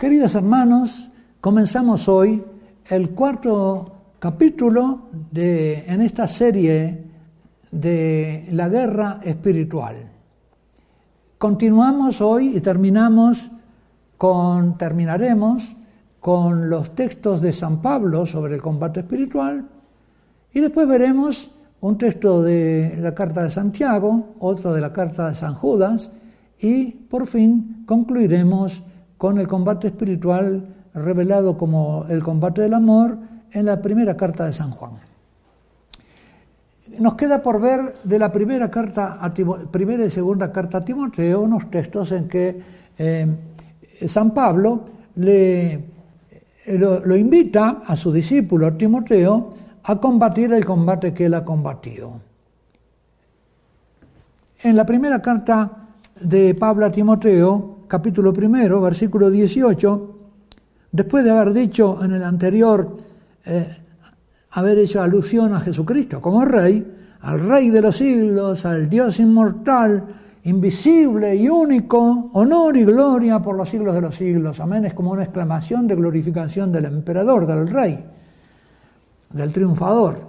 Queridos hermanos, comenzamos hoy el cuarto capítulo de, en esta serie de la guerra espiritual. Continuamos hoy y terminamos con, terminaremos con los textos de San Pablo sobre el combate espiritual y después veremos un texto de la carta de Santiago, otro de la carta de San Judas y por fin concluiremos con el combate espiritual revelado como el combate del amor en la primera carta de San Juan. Nos queda por ver de la primera, carta a primera y segunda carta a Timoteo unos textos en que eh, San Pablo le, lo, lo invita a su discípulo Timoteo a combatir el combate que él ha combatido. En la primera carta de Pablo a Timoteo, capítulo primero, versículo 18, después de haber dicho en el anterior, eh, haber hecho alusión a Jesucristo como rey, al rey de los siglos, al Dios inmortal, invisible y único, honor y gloria por los siglos de los siglos. Amén. Es como una exclamación de glorificación del emperador, del rey, del triunfador.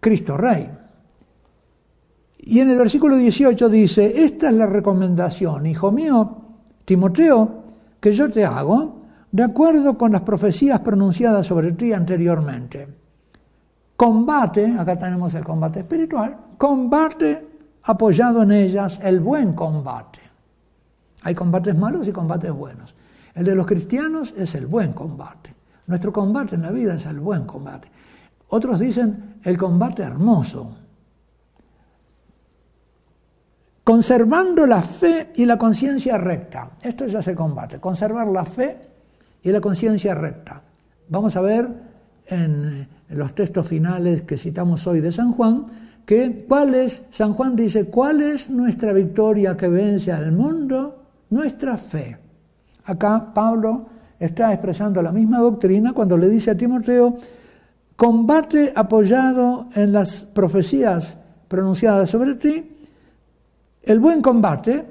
Cristo Rey. Y en el versículo 18 dice, esta es la recomendación, hijo mío, Timoteo, que yo te hago, de acuerdo con las profecías pronunciadas sobre ti anteriormente. Combate, acá tenemos el combate espiritual, combate apoyado en ellas el buen combate. Hay combates malos y combates buenos. El de los cristianos es el buen combate. Nuestro combate en la vida es el buen combate. Otros dicen el combate hermoso, conservando la fe y la conciencia recta. Esto ya se combate, conservar la fe y la conciencia recta. Vamos a ver en los textos finales que citamos hoy de San Juan, que cuál es, San Juan dice, ¿cuál es nuestra victoria que vence al mundo? Nuestra fe. Acá Pablo está expresando la misma doctrina cuando le dice a Timoteo, combate apoyado en las profecías pronunciadas sobre ti, el buen combate,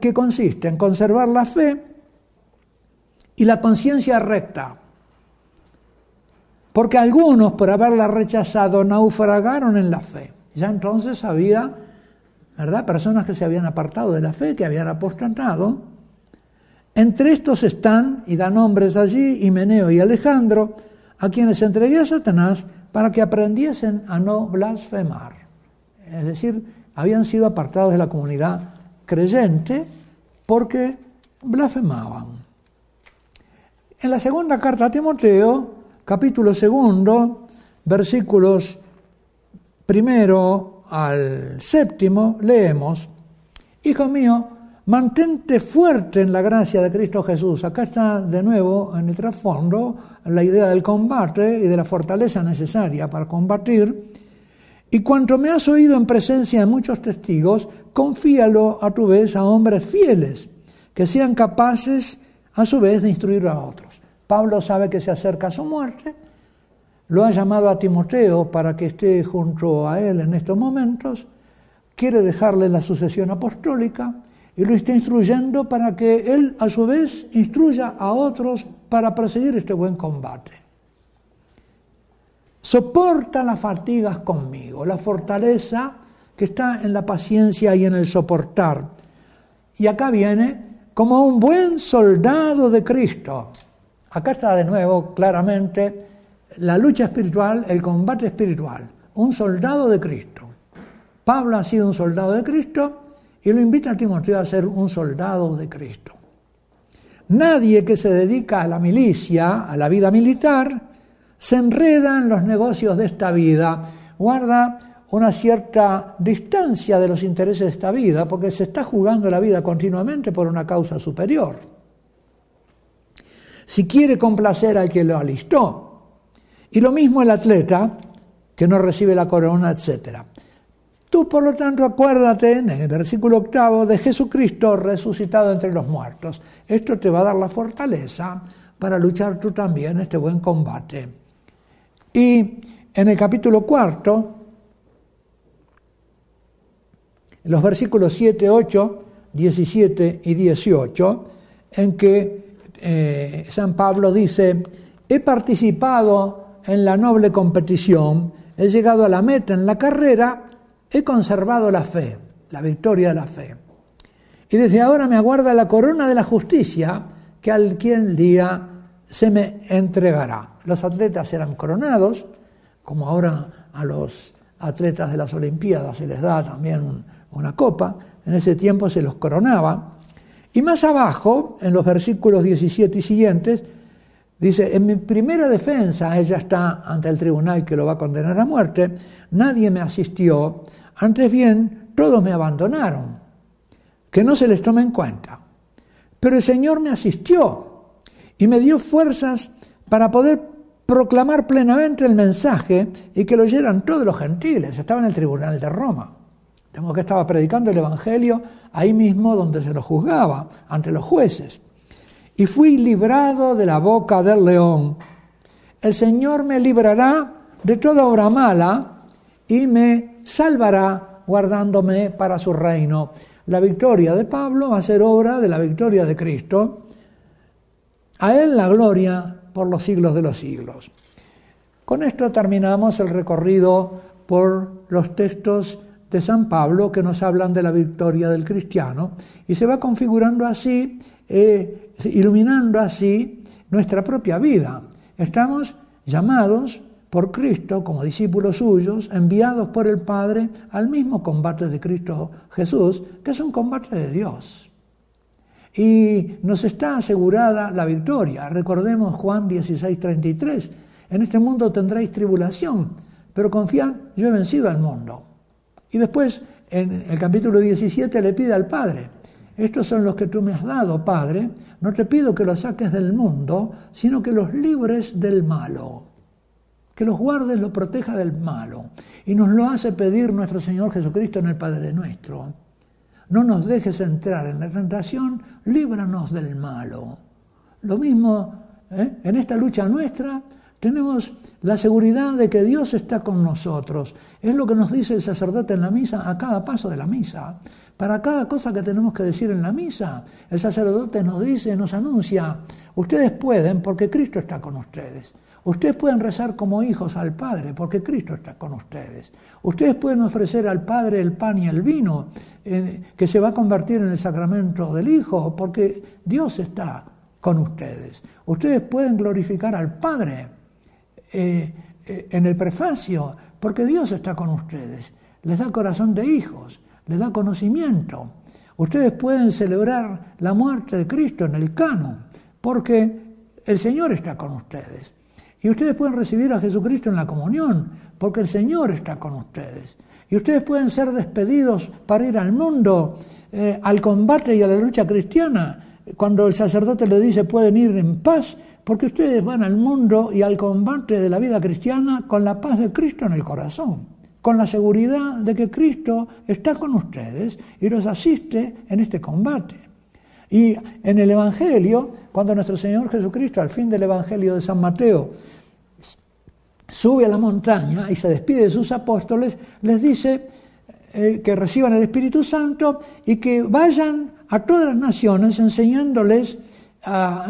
que consiste en conservar la fe y la conciencia recta. Porque algunos, por haberla rechazado, naufragaron en la fe. Ya entonces había, ¿verdad?, personas que se habían apartado de la fe, que habían apostatado. Entre estos están, y da nombres allí, Himeneo y Alejandro, a quienes entregué a Satanás para que aprendiesen a no blasfemar. Es decir, habían sido apartados de la comunidad creyente porque blasfemaban. En la segunda carta a Timoteo, capítulo segundo, versículos primero al séptimo, leemos, Hijo mío, mantente fuerte en la gracia de Cristo Jesús. Acá está de nuevo en el trasfondo la idea del combate y de la fortaleza necesaria para combatir y cuanto me has oído en presencia de muchos testigos, confíalo a tu vez a hombres fieles, que sean capaces a su vez de instruir a otros. Pablo sabe que se acerca a su muerte, lo ha llamado a Timoteo para que esté junto a él en estos momentos, quiere dejarle la sucesión apostólica y lo está instruyendo para que él a su vez instruya a otros para proseguir este buen combate. Soporta las fatigas conmigo, la fortaleza que está en la paciencia y en el soportar. Y acá viene como un buen soldado de Cristo. Acá está de nuevo claramente la lucha espiritual, el combate espiritual, un soldado de Cristo. Pablo ha sido un soldado de Cristo y lo invita a Timoteo a ser un soldado de Cristo. Nadie que se dedica a la milicia, a la vida militar, se enreda en los negocios de esta vida, guarda una cierta distancia de los intereses de esta vida, porque se está jugando la vida continuamente por una causa superior. Si quiere complacer al que lo alistó. Y lo mismo el atleta que no recibe la corona, etc. Tú, por lo tanto, acuérdate en el versículo octavo de Jesucristo resucitado entre los muertos. Esto te va a dar la fortaleza para luchar tú también este buen combate. Y en el capítulo cuarto, los versículos 7, 8, 17 y 18, en que eh, San Pablo dice, he participado en la noble competición, he llegado a la meta en la carrera, he conservado la fe, la victoria de la fe. Y desde ahora me aguarda la corona de la justicia que al día se me entregará. Los atletas eran coronados, como ahora a los atletas de las Olimpiadas se les da también una copa, en ese tiempo se los coronaba. Y más abajo, en los versículos 17 y siguientes, dice, en mi primera defensa, ella está ante el tribunal que lo va a condenar a muerte, nadie me asistió, antes bien, todos me abandonaron, que no se les tome en cuenta. Pero el Señor me asistió y me dio fuerzas para poder proclamar plenamente el mensaje y que lo oyeran todos los gentiles. Estaba en el tribunal de Roma. Tengo que estaba predicando el Evangelio ahí mismo donde se lo juzgaba, ante los jueces. Y fui librado de la boca del león. El Señor me librará de toda obra mala y me salvará guardándome para su reino. La victoria de Pablo va a ser obra de la victoria de Cristo a Él la gloria por los siglos de los siglos. Con esto terminamos el recorrido por los textos de San Pablo que nos hablan de la victoria del cristiano y se va configurando así, eh, iluminando así nuestra propia vida. Estamos llamados por Cristo como discípulos suyos, enviados por el Padre al mismo combate de Cristo Jesús, que es un combate de Dios y nos está asegurada la victoria. Recordemos Juan 16:33, en este mundo tendréis tribulación, pero confiad, yo he vencido al mundo. Y después, en el capítulo 17, le pide al Padre, estos son los que tú me has dado, Padre, no te pido que los saques del mundo, sino que los libres del malo, que los guardes, los proteja del malo. Y nos lo hace pedir nuestro Señor Jesucristo en el Padre nuestro. No nos dejes entrar en la tentación, líbranos del malo. Lo mismo, ¿eh? en esta lucha nuestra tenemos la seguridad de que Dios está con nosotros. Es lo que nos dice el sacerdote en la misa a cada paso de la misa. Para cada cosa que tenemos que decir en la misa, el sacerdote nos dice, nos anuncia, ustedes pueden porque Cristo está con ustedes. Ustedes pueden rezar como hijos al Padre, porque Cristo está con ustedes. Ustedes pueden ofrecer al Padre el pan y el vino, que se va a convertir en el sacramento del Hijo, porque Dios está con ustedes. Ustedes pueden glorificar al Padre eh, eh, en el prefacio, porque Dios está con ustedes. Les da corazón de hijos, les da conocimiento. Ustedes pueden celebrar la muerte de Cristo en el canon, porque el Señor está con ustedes. Y ustedes pueden recibir a Jesucristo en la comunión, porque el Señor está con ustedes. Y ustedes pueden ser despedidos para ir al mundo, eh, al combate y a la lucha cristiana, cuando el sacerdote le dice pueden ir en paz, porque ustedes van al mundo y al combate de la vida cristiana con la paz de Cristo en el corazón, con la seguridad de que Cristo está con ustedes y los asiste en este combate. Y en el Evangelio, cuando nuestro Señor Jesucristo, al fin del Evangelio de San Mateo, sube a la montaña y se despide de sus apóstoles, les dice eh, que reciban el Espíritu Santo y que vayan a todas las naciones enseñándoles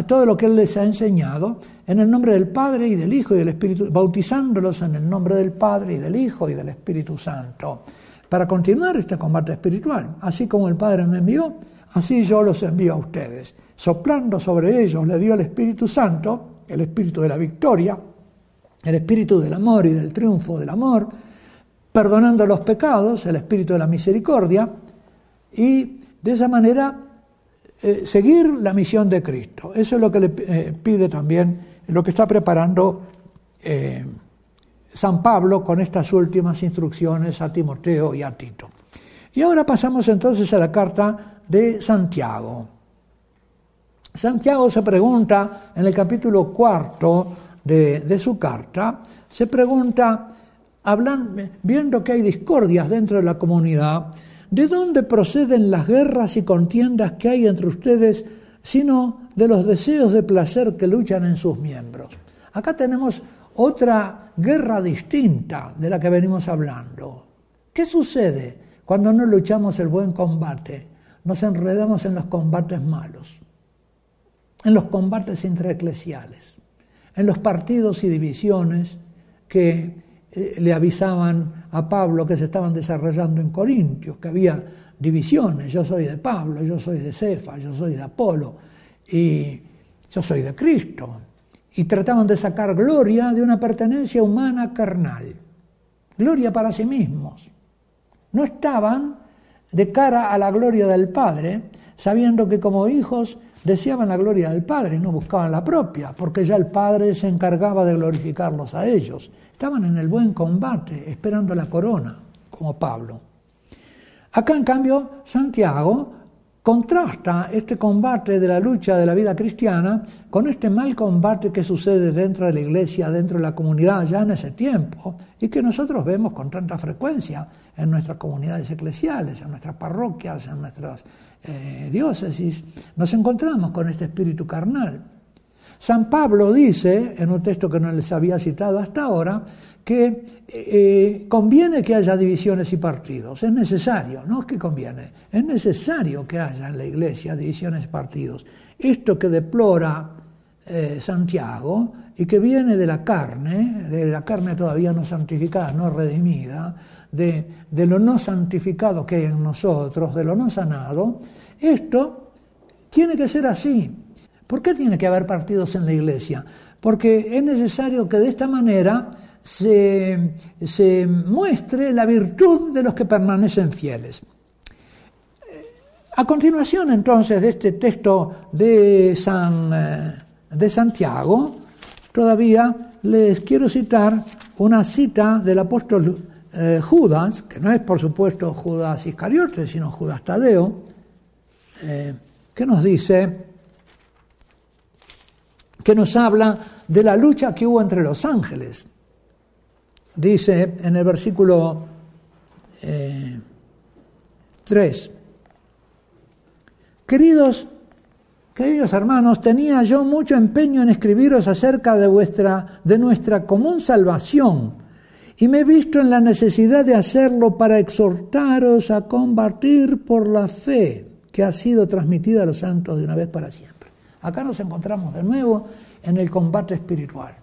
todo lo que Él les ha enseñado en el nombre del Padre y del Hijo y del Espíritu, bautizándolos en el nombre del Padre y del Hijo y del Espíritu Santo, para continuar este combate espiritual, así como el Padre me envió Así yo los envío a ustedes. Soplando sobre ellos le dio el Espíritu Santo, el Espíritu de la victoria, el Espíritu del amor y del triunfo del amor, perdonando los pecados, el Espíritu de la misericordia, y de esa manera eh, seguir la misión de Cristo. Eso es lo que le eh, pide también, lo que está preparando eh, San Pablo con estas últimas instrucciones a Timoteo y a Tito. Y ahora pasamos entonces a la carta de Santiago. Santiago se pregunta en el capítulo cuarto de, su carta, se pregunta, viendo que hay discordias dentro de la comunidad, ¿de dónde proceden las guerras y contiendas que hay entre ustedes, sino de los deseos de placer que luchan en sus miembros? Acá tenemos otra guerra distinta de la que venimos hablando. ¿Qué sucede cuando no luchamos el buen combate? Nos enredamos en los combates malos. en los combates intraeclesiales, en los partidos y divisiones que eh, le avisaban a Pablo que se estaban desarrollando en Corintios, que había divisiones, yo soy de Pablo, yo soy de Cefa, yo soy de Apolo, y yo soy de Cristo. Y trataban de sacar gloria de una pertenencia humana carnal, gloria para sí mismos. No estaban de cara a la gloria del Padre, sabiendo que como hijos deseaban la gloria del Padre, no buscaban la propia, porque ya el Padre se encargaba de glorificarlos a ellos. Estaban en el buen combate, esperando la corona, como Pablo. Acá, en cambio, Santiago contrasta este combate de la lucha de la vida cristiana con este mal combate que sucede dentro de la iglesia, dentro de la comunidad ya en ese tiempo y que nosotros vemos con tanta frecuencia en nuestras comunidades eclesiales, en nuestras parroquias, en nuestras eh, diócesis. Nos encontramos con este espíritu carnal. San Pablo dice, en un texto que no les había citado hasta ahora, que eh, conviene que haya divisiones y partidos, es necesario, no es que conviene, es necesario que haya en la iglesia divisiones y partidos. Esto que deplora eh, Santiago y que viene de la carne, de la carne todavía no santificada, no redimida, de, de lo no santificado que hay en nosotros, de lo no sanado, esto tiene que ser así. ¿Por qué tiene que haber partidos en la iglesia? Porque es necesario que de esta manera se, se muestre la virtud de los que permanecen fieles. A continuación, entonces, de este texto de, San, eh, de Santiago, todavía les quiero citar una cita del apóstol eh, Judas, que no es por supuesto Judas Iscariote, sino Judas Tadeo, eh, que nos dice, que nos habla de la lucha que hubo entre los ángeles. Dice en el versículo 3, eh, queridos, queridos hermanos, tenía yo mucho empeño en escribiros acerca de, vuestra, de nuestra común salvación y me he visto en la necesidad de hacerlo para exhortaros a combatir por la fe que ha sido transmitida a los santos de una vez para siempre. Acá nos encontramos de nuevo en el combate espiritual.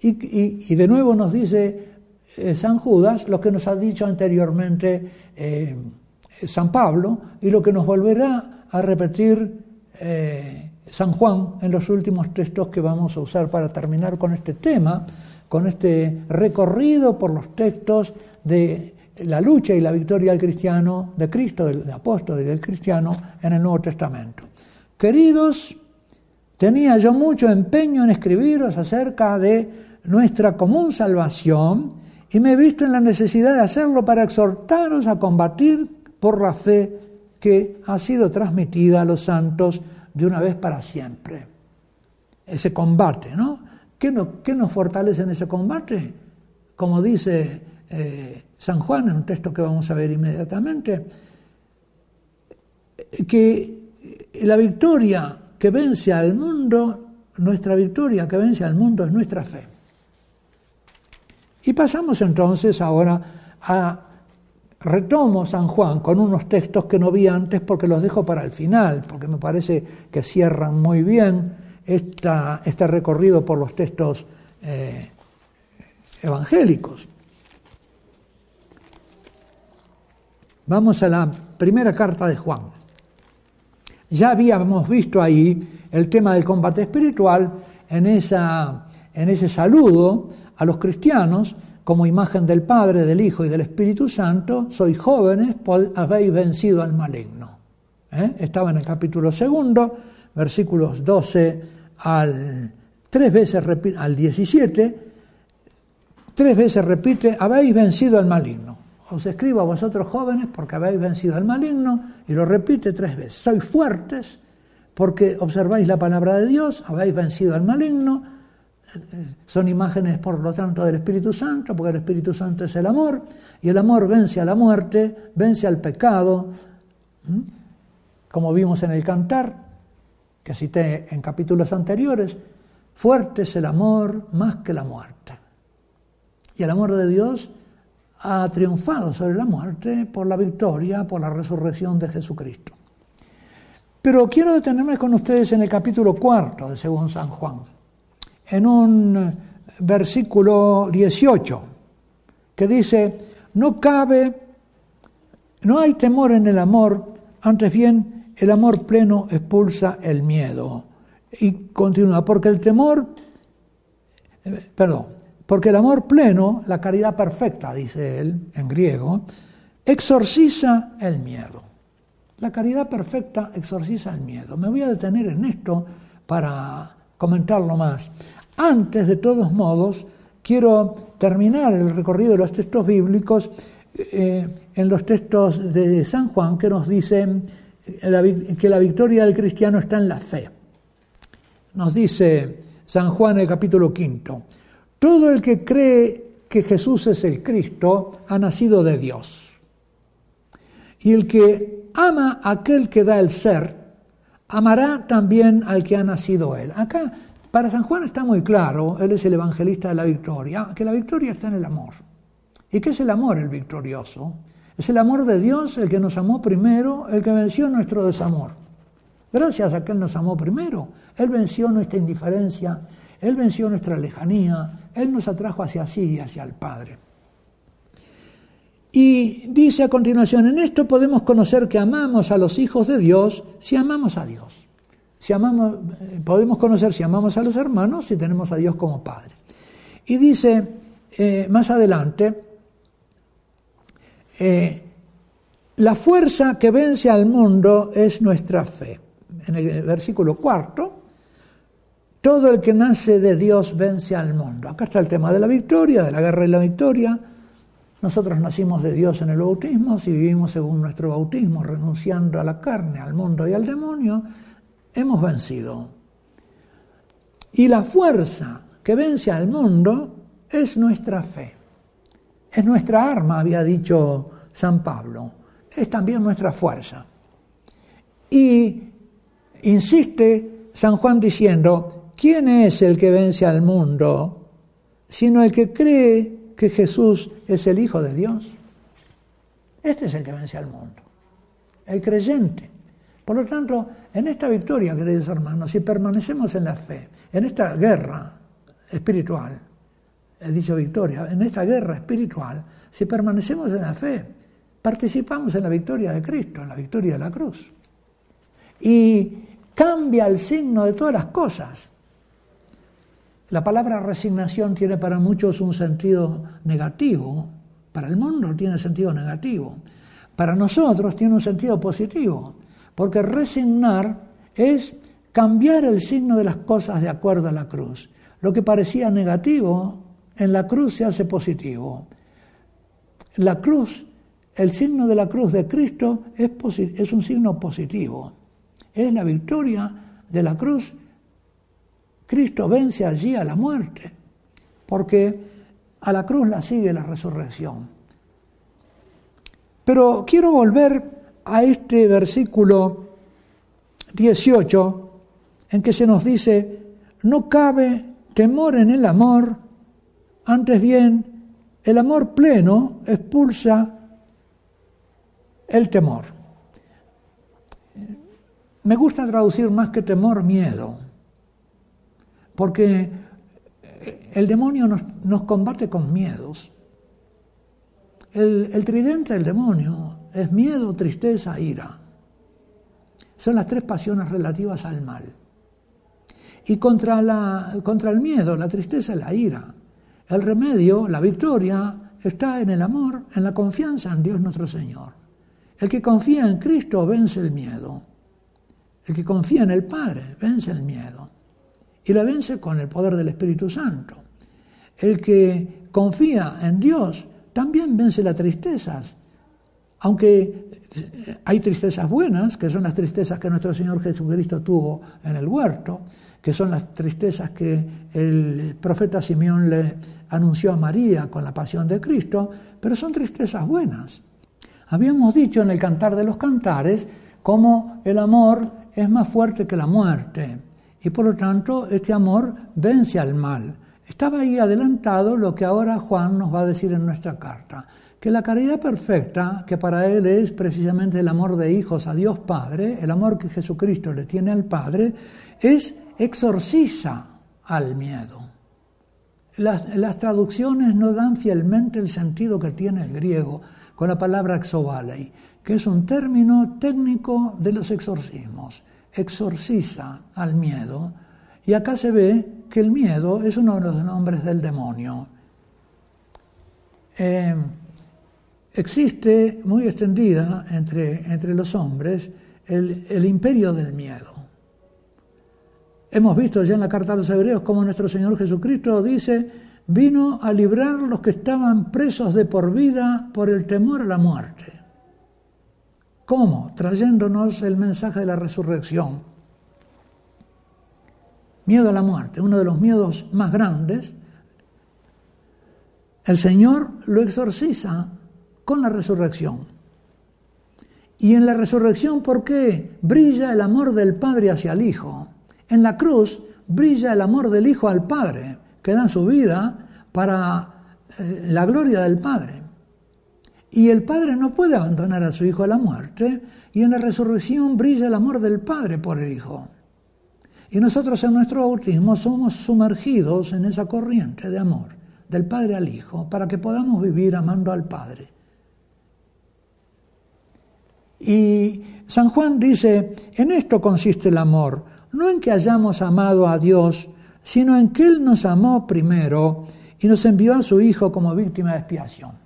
Y, de nuevo nos dice eh, San Judas lo que nos ha dicho anteriormente eh, San Pablo y lo que nos volverá a repetir eh, San Juan en los últimos textos que vamos a usar para terminar con este tema, con este recorrido por los textos de la lucha y la victoria del cristiano, de Cristo, del, apóstol y del cristiano en el Nuevo Testamento. Queridos, tenía yo mucho empeño en escribiros acerca de nuestra común salvación y me he visto en la necesidad de hacerlo para exhortaros a combatir por la fe que ha sido transmitida a los santos de una vez para siempre. Ese combate, ¿no? ¿Qué, nos fortalece en ese combate? Como dice eh, San Juan, en un texto que vamos a ver inmediatamente, que la victoria que vence al mundo, nuestra victoria que vence al mundo es nuestra fe. Y pasamos entonces ahora a retomo San Juan con unos textos que no vi antes porque los dejo para el final, porque me parece que cierran muy bien esta, este recorrido por los textos eh, evangélicos. Vamos a la primera carta de Juan. Ya habíamos visto ahí el tema del combate espiritual en, ese saludo a los cristianos como imagen del Padre, del Hijo y del Espíritu Santo, sois jóvenes, habéis vencido al maligno. ¿Eh? Estaba en el capítulo segundo, versículos 12 al, tres veces, al 17, tres veces repite, habéis vencido al maligno os escribo a vosotros jóvenes porque habéis vencido al maligno, y lo repite tres veces. Sois fuertes porque observáis la palabra de Dios, habéis vencido al maligno. Son imágenes, por lo tanto, del Espíritu Santo, porque el Espíritu Santo es el amor, y el amor vence a la muerte, vence al pecado, como vimos en el cantar, que cité en capítulos anteriores, fuerte es el amor más que la muerte. Y el amor de Dios ha triunfado sobre la muerte por la victoria, por la resurrección de Jesucristo. Pero quiero detenerme con ustedes en el capítulo cuarto de Según San Juan, en un versículo 18, que dice, no cabe, no hay temor en el amor, antes bien el amor pleno expulsa el miedo. Y continúa, porque el temor, eh, perdón, porque el amor pleno, la caridad perfecta, dice él en griego, exorciza el miedo. La caridad perfecta exorciza el miedo. Me voy a detener en esto para comentarlo más. Antes, de todos modos, quiero terminar el recorrido de los textos bíblicos eh, en los textos de San Juan que nos dicen que la victoria del cristiano está en la fe. Nos dice San Juan en el capítulo quinto, todo el que cree que Jesús es el Cristo ha nacido de Dios. Y el que ama a aquel que da el ser, amará también al que ha nacido él. Acá, para San Juan está muy claro, él es el evangelista de la victoria, que la victoria está en el amor. ¿Y qué es el amor el victorioso? Es el amor de Dios el que nos amó primero, el que venció nuestro desamor. Gracias a que Él nos amó primero, Él venció nuestra indiferencia, Él venció nuestra lejanía, Él nos atrajo hacia sí y hacia el Padre. Y dice a continuación, en esto podemos conocer que amamos a los hijos de Dios si amamos a Dios. Si amamos, eh, podemos conocer si amamos a los hermanos si tenemos a Dios como Padre. Y dice eh, más adelante, eh, la fuerza que vence al mundo es nuestra fe. En el versículo cuarto, todo el que nace de Dios vence al mundo. Acá está el tema de la victoria, de la guerra y la victoria. Nosotros nacimos de Dios en el bautismo, si vivimos según nuestro bautismo, renunciando a la carne, al mundo y al demonio, hemos vencido. Y la fuerza que vence al mundo es nuestra fe. Es nuestra arma, había dicho San Pablo. Es también nuestra fuerza. Y insiste San Juan diciendo, ¿quién es el que vence al mundo? Sino el que cree que Jesús es el Hijo de Dios. Este es el que vence al mundo, el creyente. Por lo tanto, en esta victoria, queridos hermanos, si permanecemos en la fe, en esta guerra espiritual, he dicho victoria, en esta guerra espiritual, si permanecemos en la fe, participamos en la victoria de Cristo, en la victoria de la cruz. Y cambia el signo de todas las cosas. La palabra resignación tiene para muchos un sentido negativo, para el mundo tiene sentido negativo, para nosotros tiene un sentido positivo, porque resignar es cambiar el signo de las cosas de acuerdo a la cruz. Lo que parecía negativo, en la cruz se hace positivo. La cruz, el signo de la cruz de Cristo es, un signo positivo. Es la victoria de la cruz Cristo vence allí a la muerte, porque a la cruz la sigue la resurrección. Pero quiero volver a este versículo 18 en que se nos dice, no cabe temor en el amor, antes bien, el amor pleno expulsa el temor. Me gusta traducir más que temor, miedo. Porque el demonio nos, combate con miedos. El, tridente del demonio es miedo, tristeza, ira. Son las tres pasiones relativas al mal. Y contra, contra el miedo, la tristeza y la ira, el remedio, la victoria, está en el amor, en la confianza en Dios nuestro Señor. El que confía en Cristo vence el miedo. El que confía en el Padre vence el miedo y la vence con el poder del Espíritu Santo. El que confía en Dios también vence las tristezas, aunque hay tristezas buenas, que son las tristezas que nuestro Señor Jesucristo tuvo en el huerto, que son las tristezas que el profeta Simeón le anunció a María con la pasión de Cristo, pero son tristezas buenas. Habíamos dicho en el Cantar de los Cantares cómo el amor es más fuerte que la muerte y por lo tanto este amor vence al mal. Estaba ahí adelantado lo que ahora Juan nos va a decir en nuestra carta, que la caridad perfecta, que para él es precisamente el amor de hijos a Dios Padre, el amor que Jesucristo le tiene al Padre, es exorciza al miedo. Las, las traducciones no dan fielmente el sentido que tiene el griego con la palabra exovalei, que es un término técnico de los exorcismos. Exorciza al miedo. Y acá se ve que el miedo es uno de los nombres del demonio. Eh, existe muy extendida entre, entre los hombres el, el, imperio del miedo. Hemos visto ya en la carta a los hebreos cómo nuestro Señor Jesucristo dice, vino a librar los que estaban presos de por vida por el temor a la muerte. ¿Cómo? Trayéndonos el mensaje de la resurrección. Miedo a la muerte, uno de los miedos más grandes. El Señor lo exorciza con la resurrección. Y en la resurrección, ¿por qué? Brilla el amor del Padre hacia el Hijo. En la cruz brilla el amor del Hijo al Padre, que da su vida para eh, la gloria del Padre. Y el Padre no puede abandonar a su Hijo a la muerte, y en la resurrección brilla el amor del Padre por el Hijo. Y nosotros en nuestro bautismo somos sumergidos en esa corriente de amor, del Padre al Hijo, para que podamos vivir amando al Padre. Y San Juan dice, en esto consiste el amor, no en que hayamos amado a Dios, sino en que Él nos amó primero y nos envió a su Hijo como víctima de expiación.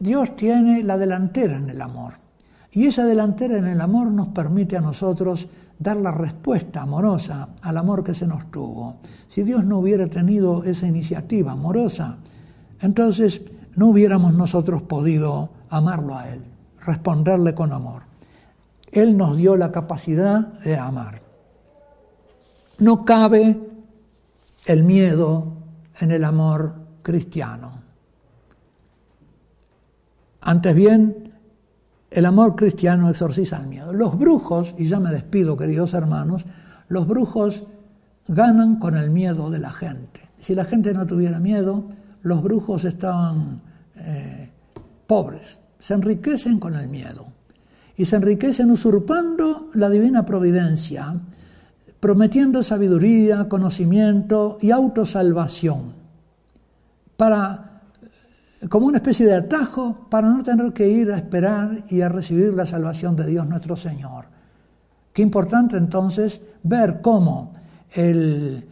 Dios tiene la delantera en el amor. Y esa delantera en el amor nos permite a nosotros dar la respuesta amorosa al amor que se nos tuvo. Si Dios no hubiera tenido esa iniciativa amorosa, entonces no hubiéramos nosotros podido amarlo a Él, responderle con amor. Él nos dio la capacidad de amar. No cabe el miedo en el amor cristiano. Antes bien, el amor cristiano exorciza el miedo. Los brujos, y ya me despido queridos hermanos, los brujos ganan con el miedo de la gente. Si la gente no tuviera miedo, los brujos estaban eh, pobres, se enriquecen con el miedo. Y se enriquecen usurpando la divina providencia, prometiendo sabiduría, conocimiento y autosalvación para como una especie de atajo para no tener que ir a esperar y a recibir la salvación de Dios nuestro Señor. Qué importante entonces ver cómo el,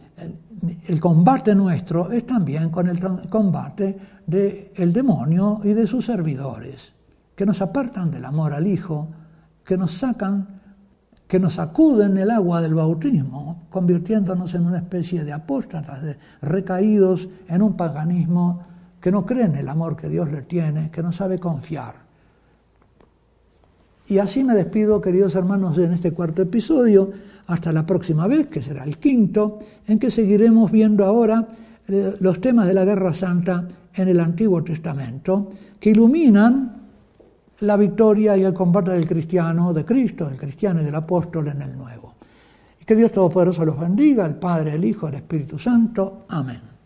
el combate nuestro es también con el combate del demonio y de sus servidores, que nos apartan del amor al Hijo, que nos sacan, que nos sacuden el agua del bautismo, convirtiéndonos en una especie de apóstatas, de recaídos en un paganismo que no cree en el amor que Dios le tiene, que no sabe confiar. Y así me despido, queridos hermanos, en este cuarto episodio, hasta la próxima vez, que será el quinto, en que seguiremos viendo ahora eh, los temas de la Guerra Santa en el Antiguo Testamento, que iluminan la victoria y el combate del cristiano, de Cristo, del cristiano y del apóstol en el Nuevo. Y que Dios Todopoderoso los bendiga, el Padre, el Hijo, el Espíritu Santo. Amén.